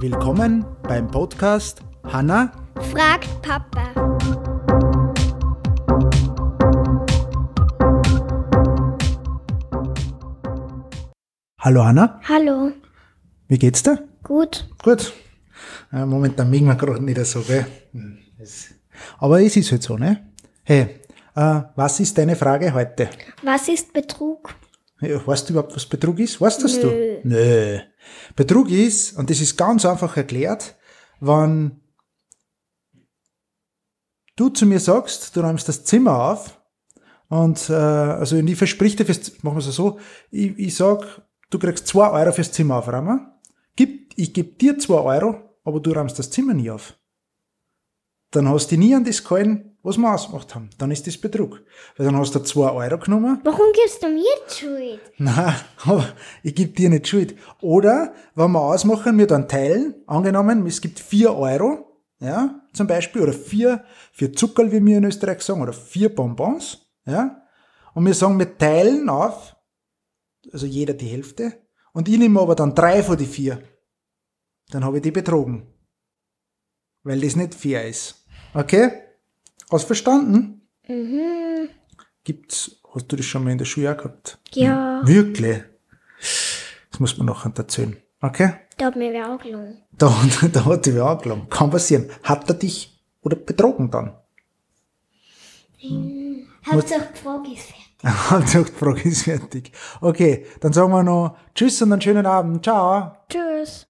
Willkommen beim Podcast Hanna fragt Papa. Hallo Hanna, Hallo. wie geht's dir? Gut. Gut. Äh, momentan mögen wir gerade nicht so, gell? Hm, Aber es ist halt so, ne? Hey, äh, was ist deine Frage heute? Was ist Betrug? Weißt du überhaupt, was Betrug ist? Weißt das Nö. du? Nö. Betrug ist, und das ist ganz einfach erklärt, wenn du zu mir sagst, du räumst das Zimmer auf, und äh, also ich versprich dir fürs, machen wir es so, ich, ich sag, du kriegst zwei Euro fürs Zimmer aufräumen, gib, ich gebe dir zwei Euro, aber du räumst das Zimmer nie auf. Dann hast du nie an das gehalten, was wir ausgemacht haben. Dann ist das Betrug. Weil dann hast du zwei Euro genommen, Warum gibst du mir die Schuld? Nein, aber ich gebe dir nicht Schuld. Oder, wenn wir ausmachen, wir dann teilen, angenommen, es gibt vier Euro, ja, zum Beispiel, oder vier, vier Zuckerl, wie wir in Österreich sagen, oder vier Bonbons, ja, und wir sagen, wir teilen auf, also jeder die Hälfte, und ich nehme aber dann drei von die vier. Dann habe ich die betrogen. Weil das nicht fair ist. Okay? Hast verstanden? Mhm. Gibt's, hast du das schon mal in der Schule auch gehabt? Ja. Wirklich? Das muss man noch erzählen. Okay? Da hat mir wer auch gelogen. Da, da hat die wer angelangt. Kann passieren. Hat er dich oder betrogen dann? Hauptsache die Frage ist fertig. Hauptsache die Frage ist fertig. Okay, dann sagen wir noch Tschüss und einen schönen Abend. Ciao. Tschüss.